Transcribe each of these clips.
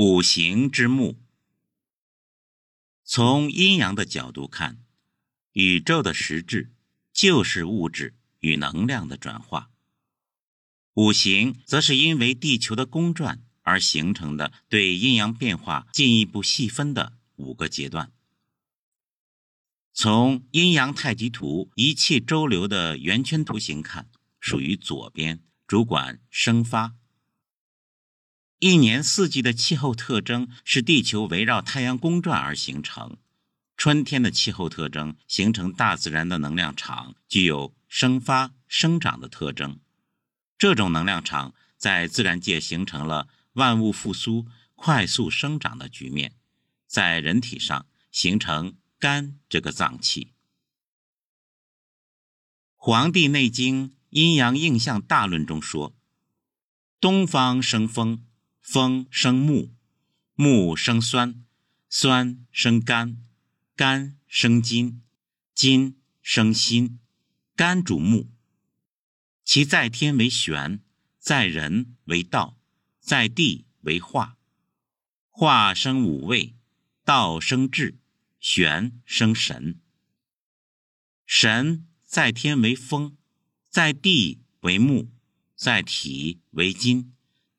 五行之木。从阴阳的角度看，宇宙的实质就是物质与能量的转化。五行则是因为地球的公转而形成的，对阴阳变化进一步细分的五个阶段。从阴阳太极图一气周流的圆圈图形看，属于左边，主管生发。一年四季的气候特征是地球围绕太阳公转而形成。春天的气候特征形成大自然的能量场，具有生发、生长的特征。这种能量场在自然界形成了万物复苏、快速生长的局面，在人体上形成肝这个脏器。《黄帝内经·阴阳应象大论》中说：“东方生风。”风生木，木生酸，酸生肝，肝生筋，筋生心，肝主木。其在天为玄，在人为道，在地为化。化生五味，道生智，玄生神。神在天为风，在地为木，在体为金。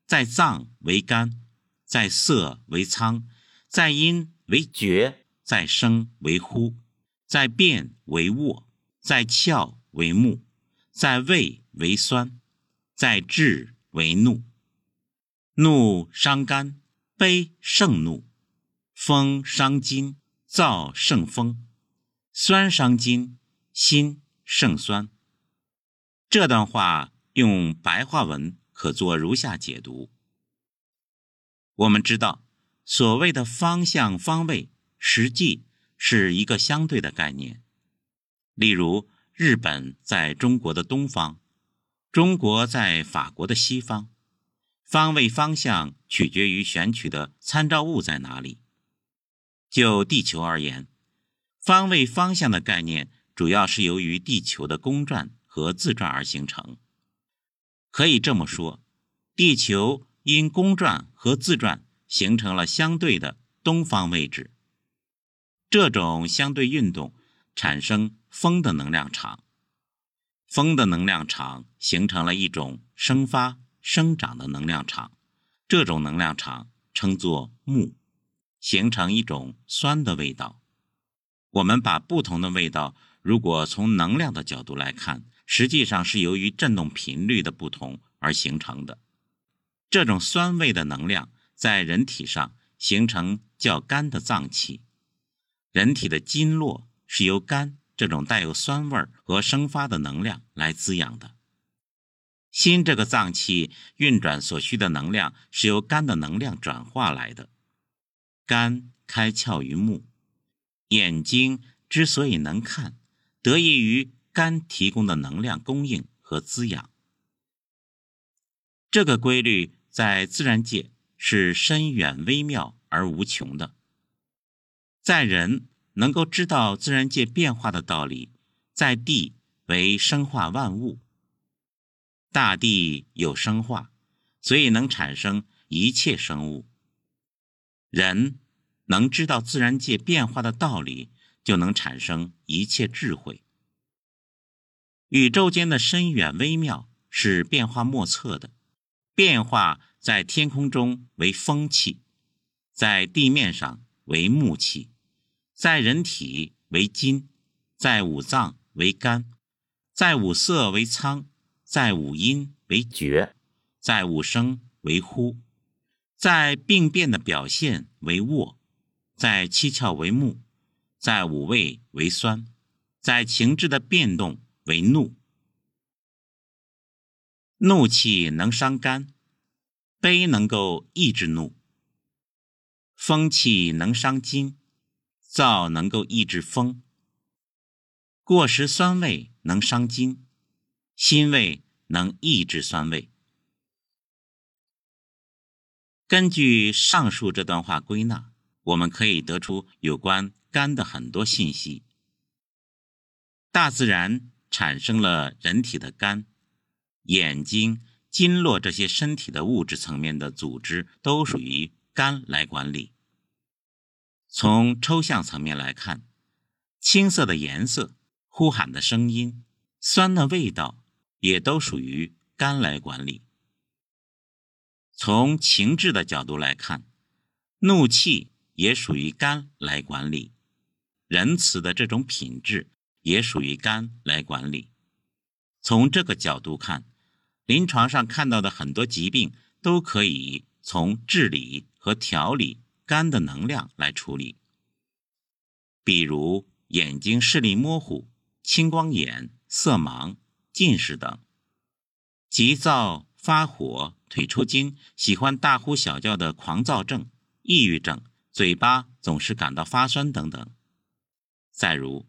在脏为肝，在色为仓，在阴为厥，在声为呼，在变为卧，在窍为目，在胃为酸，在志为怒。怒伤肝，悲胜怒；风伤筋，燥胜风；酸伤筋，心胜酸。这段话用白话文。可做如下解读。我们知道，所谓的方向、方位，实际是一个相对的概念。例如，日本在中国的东方，中国在法国的西方，方位方向取决于选取的参照物在哪里。就地球而言，方位方向的概念主要是由于地球的公转和自转而形成。可以这么说，地球因公转和自转形成了相对的东方位置。这种相对运动产生风的能量场，风的能量场形成了一种生发生长的能量场，这种能量场称作木，形成一种酸的味道。我们把不同的味道，如果从能量的角度来看。实际上是由于振动频率的不同而形成的。这种酸味的能量在人体上形成较干的脏器。人体的经络是由肝这种带有酸味和生发的能量来滋养的。心这个脏器运转所需的能量是由肝的能量转化来的。肝开窍于目，眼睛之所以能看，得益于。肝提供的能量供应和滋养，这个规律在自然界是深远微妙而无穷的。在人能够知道自然界变化的道理，在地为生化万物，大地有生化，所以能产生一切生物。人能知道自然界变化的道理，就能产生一切智慧。宇宙间的深远微妙是变化莫测的，变化在天空中为风气，在地面上为木气，在人体为金，在五脏为肝，在五色为苍，在五音为绝，在五声为呼，在病变的表现为卧，在七窍为目，在五味为酸，在情志的变动。为怒，怒气能伤肝；悲能够抑制怒，风气能伤筋；燥能够抑制风。过食酸味能伤筋，辛味能抑制酸味。根据上述这段话归纳，我们可以得出有关肝的很多信息。大自然。产生了人体的肝、眼睛、经络这些身体的物质层面的组织，都属于肝来管理。从抽象层面来看，青色的颜色、呼喊的声音、酸的味道，也都属于肝来管理。从情志的角度来看，怒气也属于肝来管理，仁慈的这种品质也属于肝来管理。从这个角度看，临床上看到的很多疾病都可以从治理和调理肝的能量来处理，比如眼睛视力模糊、青光眼、色盲、近视等，急躁发火、腿抽筋、喜欢大呼小叫的狂躁症、抑郁症、嘴巴总是感到发酸等等。再如，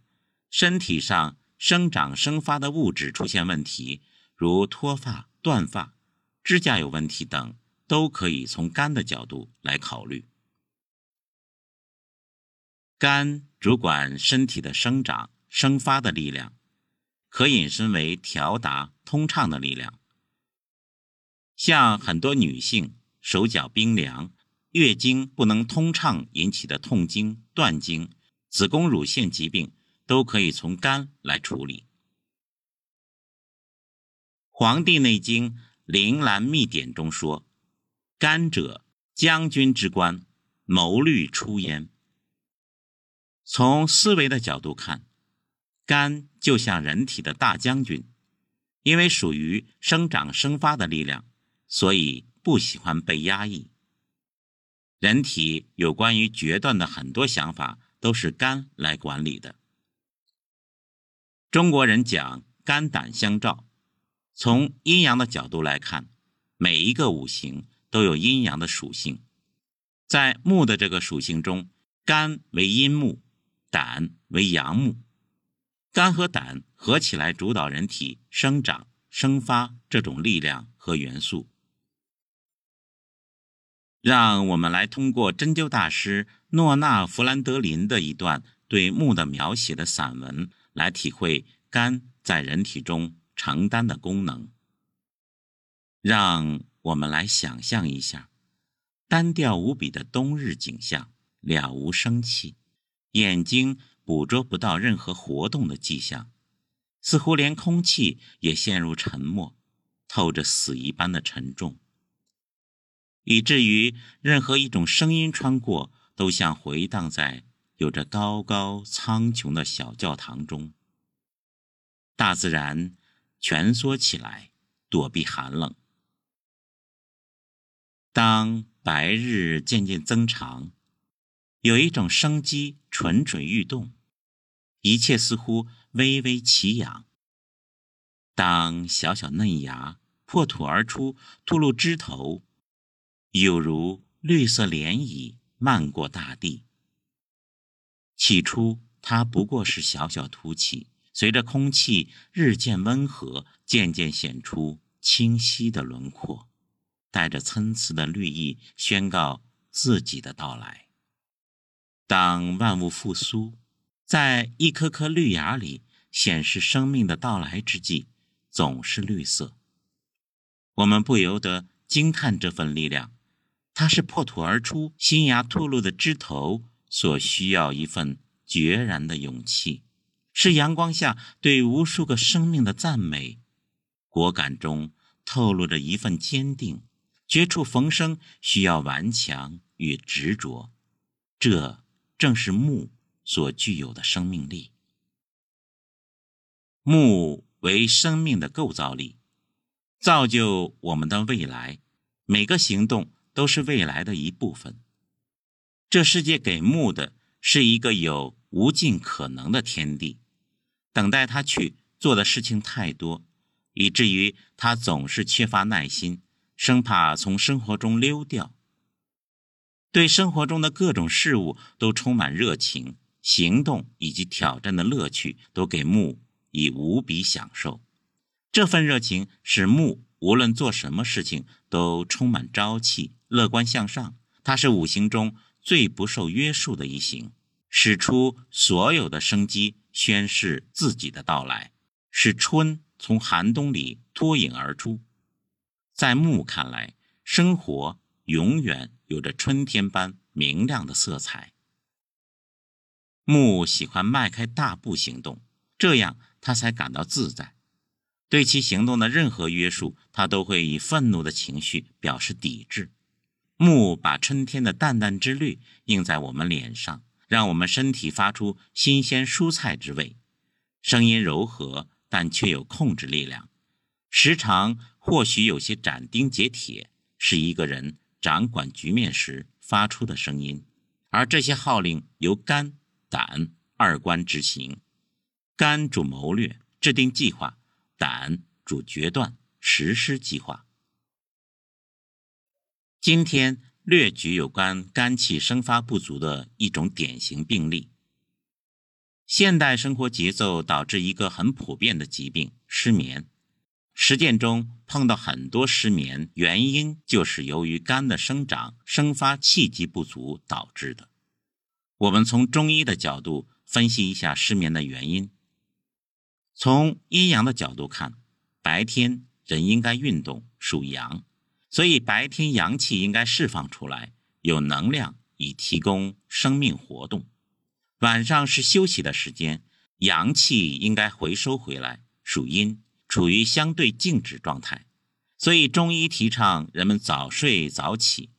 身体上。生长生发的物质出现问题，如脱发、断发、指甲有问题等，都可以从肝的角度来考虑。肝主管身体的生长生发的力量，可引申为调达通畅的力量。像很多女性手脚冰凉、月经不能通畅引起的痛经、断经、子宫乳腺疾病。都可以从肝来处理。《黄帝内经·灵兰秘典》中说：“肝者，将军之官，谋虑出焉。”从思维的角度看，肝就像人体的大将军，因为属于生长生发的力量，所以不喜欢被压抑。人体有关于决断的很多想法，都是肝来管理的。中国人讲肝胆相照，从阴阳的角度来看，每一个五行都有阴阳的属性。在木的这个属性中，肝为阴木，胆为阳木。肝和胆合起来主导人体生长生发这种力量和元素。让我们来通过针灸大师诺纳·弗兰德林的一段对木的描写的散文。来体会肝在人体中承担的功能。让我们来想象一下，单调无比的冬日景象，了无生气，眼睛捕捉不到任何活动的迹象，似乎连空气也陷入沉默，透着死一般的沉重，以至于任何一种声音穿过，都像回荡在。有着高高苍穹的小教堂中，大自然蜷缩起来，躲避寒冷。当白日渐渐增长，有一种生机蠢蠢欲动，一切似乎微微起痒。当小小嫩芽破土而出，吐露枝头，有如绿色涟漪漫过大地。起初，它不过是小小凸起，随着空气日渐温和，渐渐显出清晰的轮廓，带着参差的绿意，宣告自己的到来。当万物复苏，在一颗颗绿芽里显示生命的到来之际，总是绿色。我们不由得惊叹这份力量，它是破土而出、新芽吐露的枝头。所需要一份决然的勇气，是阳光下对无数个生命的赞美，果敢中透露着一份坚定。绝处逢生需要顽强与执着，这正是木所具有的生命力。木为生命的构造力，造就我们的未来，每个行动都是未来的一部分。这世界给木的是一个有无尽可能的天地，等待他去做的事情太多，以至于他总是缺乏耐心，生怕从生活中溜掉。对生活中的各种事物都充满热情，行动以及挑战的乐趣都给木以无比享受。这份热情使木无论做什么事情都充满朝气、乐观向上。它是五行中。最不受约束的一行，使出所有的生机，宣示自己的到来，使春从寒冬里脱颖而出。在木看来，生活永远有着春天般明亮的色彩。木喜欢迈开大步行动，这样他才感到自在。对其行动的任何约束，他都会以愤怒的情绪表示抵制。木把春天的淡淡之绿映在我们脸上，让我们身体发出新鲜蔬菜之味。声音柔和，但却有控制力量。时常或许有些斩钉截铁，是一个人掌管局面时发出的声音。而这些号令由肝、胆二官执行。肝主谋略，制定计划。胆主决断，实施计划。今天略举有关肝气生发不足的一种典型病例。现代生活节奏导致一个很普遍的疾病——失眠。实践中碰到很多失眠，原因就是由于肝的生长生发气机不足导致的。我们从中医的角度分析一下失眠的原因。从阴阳的角度看，白天人应该运动，属阳，所以白天阳气应该释放出来，有能量以提供生命活动。晚上是休息的时间，阳气应该回收回来，属阴，处于相对静止状态。所以中医提倡人们早睡早起，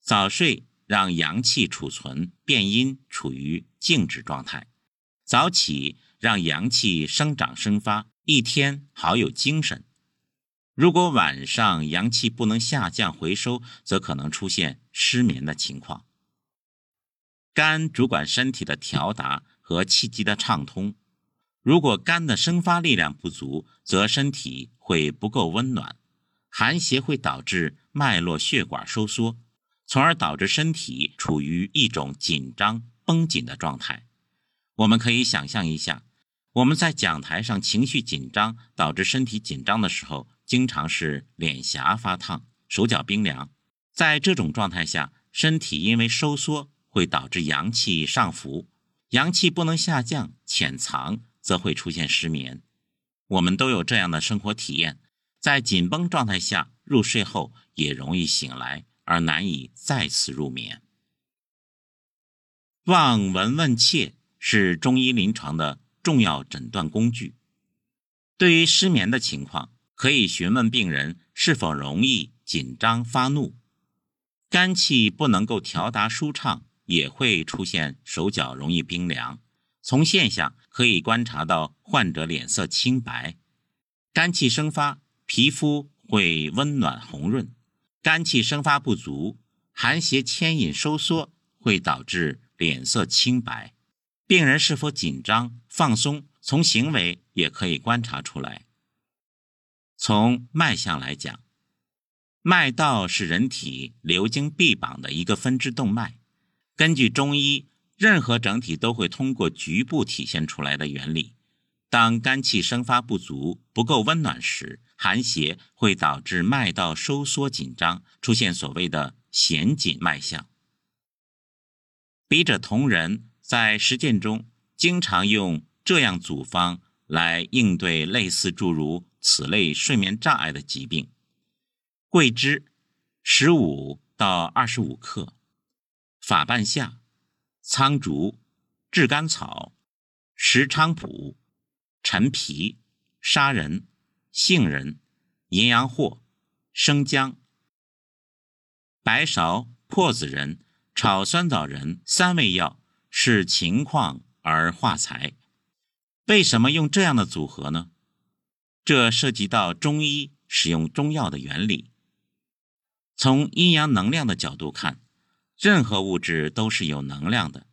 早睡让阳气储存变阴，处于静止状态；早起。让阳气生长生发，一天好有精神。如果晚上阳气不能下降回收，则可能出现失眠的情况。肝主管身体的调达和气机的畅通，如果肝的生发力量不足，则身体会不够温暖，寒邪会导致脉络血管收缩，从而导致身体处于一种紧张绷紧的状态。我们可以想象一下。我们在讲台上情绪紧张，导致身体紧张的时候，经常是脸颊发烫、手脚冰凉。在这种状态下，身体因为收缩，会导致阳气上浮，阳气不能下降、潜藏，则会出现失眠。我们都有这样的生活体验：在紧绷状态下入睡后，也容易醒来，而难以再次入眠。望闻问切是中医临床的。重要诊断工具。对于失眠的情况，可以询问病人是否容易紧张发怒，肝气不能够调达舒畅，也会出现手脚容易冰凉。从现象可以观察到患者脸色青白，肝气生发，皮肤会温暖红润；肝气生发不足，寒邪牵引收缩，会导致脸色青白。病人是否紧张、放松，从行为也可以观察出来。从脉象来讲，脉道是人体流经臂膀的一个分支动脉。根据中医，任何整体都会通过局部体现出来的原理。当肝气生发不足、不够温暖时，寒邪会导致脉道收缩紧张，出现所谓的弦紧脉象。笔者同仁。在实践中，经常用这样组方来应对类似诸如此类睡眠障碍的疾病：桂枝，十五到二十五克；法半夏、苍竹、炙甘草、石菖蒲、陈皮、砂仁、杏仁、淫羊藿、生姜、白芍、破子仁、炒酸枣仁三味药。视情况而化财。为什么用这样的组合呢？这涉及到中医使用中药的原理。从阴阳能量的角度看，任何物质都是有能量的。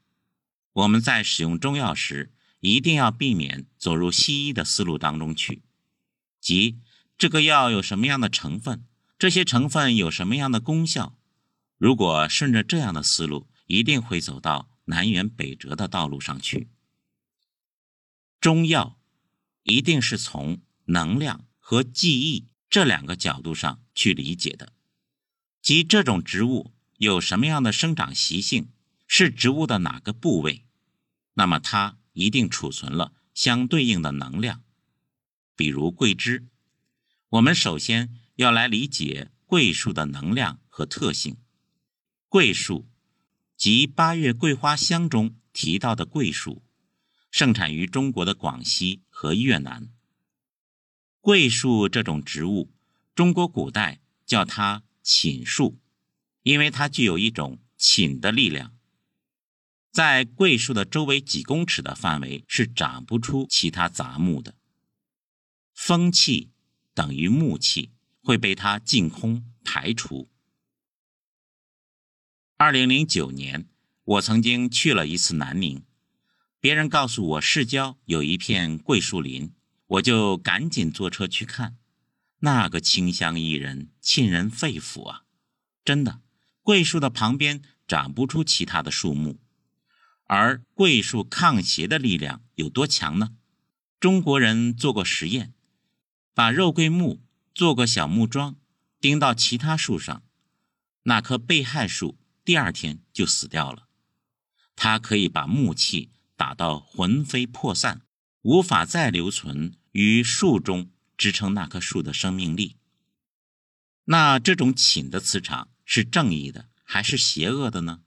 我们在使用中药时，一定要避免走入西医的思路当中去，即这个药有什么样的成分，这些成分有什么样的功效。如果顺着这样的思路，一定会走到。南辕北辙的道路上去。中药一定是从能量和记忆这两个角度上去理解的，即这种植物有什么样的生长习性，是植物的哪个部位，那么它一定储存了相对应的能量。比如桂枝，我们首先要来理解桂树的能量和特性。桂树，即八月桂花香中提到的桂树，盛产于中国的广西和越南。桂树这种植物，中国古代叫它寝树，因为它具有一种寝的力量。在桂树的周围几公尺的范围是长不出其他杂木的。风气等于木气，会被它净空排除。二零零九年，我曾经去了一次南宁，别人告诉我市郊有一片桂树林，我就赶紧坐车去看。那个清香怡人，沁人肺腑啊！真的，桂树的旁边长不出其他的树木。而桂树抗邪的力量有多强呢？中国人做过实验，把肉桂木做个小木桩，钉到其他树上，那棵被害树第二天就死掉了。它可以把木气打到魂飞魄散，无法再留存于树中，支撑那棵树的生命力。那这种寝的磁场是正义的还是邪恶的呢？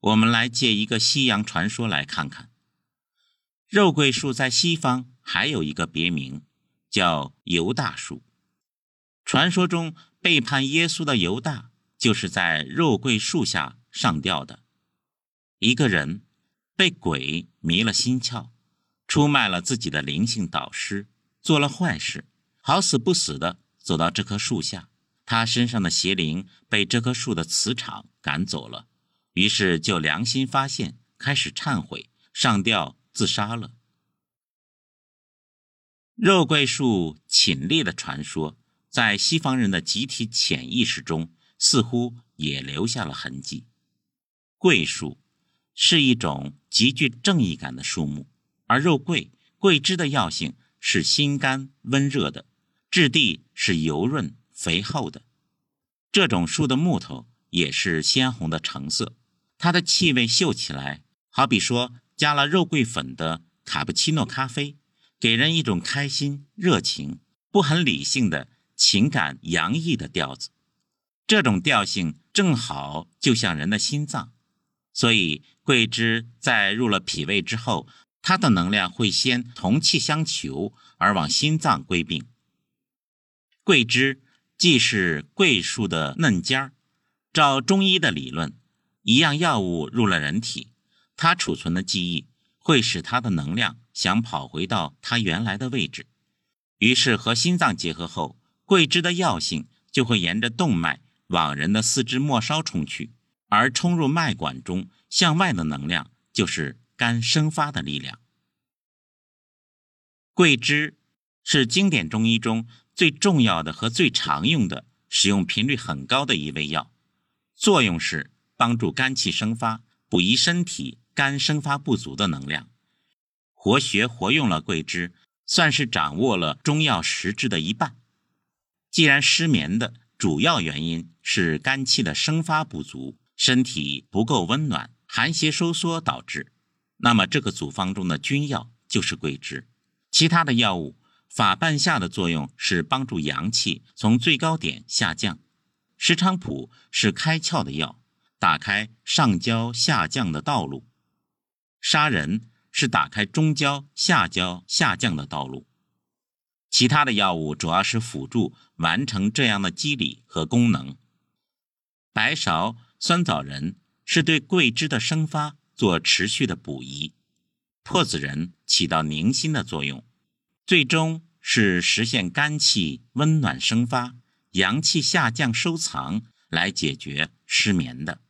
我们来借一个西洋传说来看看。肉桂树在西方还有一个别名，叫犹大树。传说中背叛耶稣的犹大，就是在肉桂树下上吊的。一个人被鬼迷了心窍，出卖了自己的灵性导师，做了坏事，好死不死的走到这棵树下，他身上的邪灵被这棵树的磁场赶走了。于是就良心发现，开始忏悔，上吊自杀了。肉桂树寝立的传说，在西方人的集体潜意识中，似乎也留下了痕迹。桂树是一种极具正义感的树木，而肉桂桂枝的药性是心肝温热的，质地是油润肥厚的。这种树的木头也是鲜红的橙色。它的气味嗅起来，好比说加了肉桂粉的卡布奇诺咖啡，给人一种开心、热情、不很理性的情感洋溢的调子。这种调性正好就像人的心脏，所以桂枝在入了脾胃之后，它的能量会先同气相求，而往心脏归并。桂枝既是桂树的嫩尖儿，照中医的理论。一样药物入了人体，它储存的记忆会使它的能量想跑回到它原来的位置，于是和心脏结合后，桂枝的药性就会沿着动脉往人的四肢末梢冲去，而冲入脉管中向外的能量就是肝生发的力量。桂枝是经典中医中最重要的和最常用的，使用频率很高的一味药，作用是。帮助肝气生发，补益身体肝生发不足的能量。活学活用了桂枝，算是掌握了中药实质的一半。既然失眠的主要原因是肝气的生发不足，身体不够温暖，寒邪收缩导致，那么这个组方中的君药就是桂枝。其他的药物法半夏的作用是帮助阳气从最高点下降，石菖蒲是开窍的药。打开上焦下降的道路，杀人是打开中焦下焦下降的道路。其他的药物主要是辅助完成这样的机理和功能。白芍、酸枣仁是对桂枝的生发做持续的补益，破子仁起到宁心的作用，最终是实现肝气温暖生发、阳气下降收藏，来解决失眠的。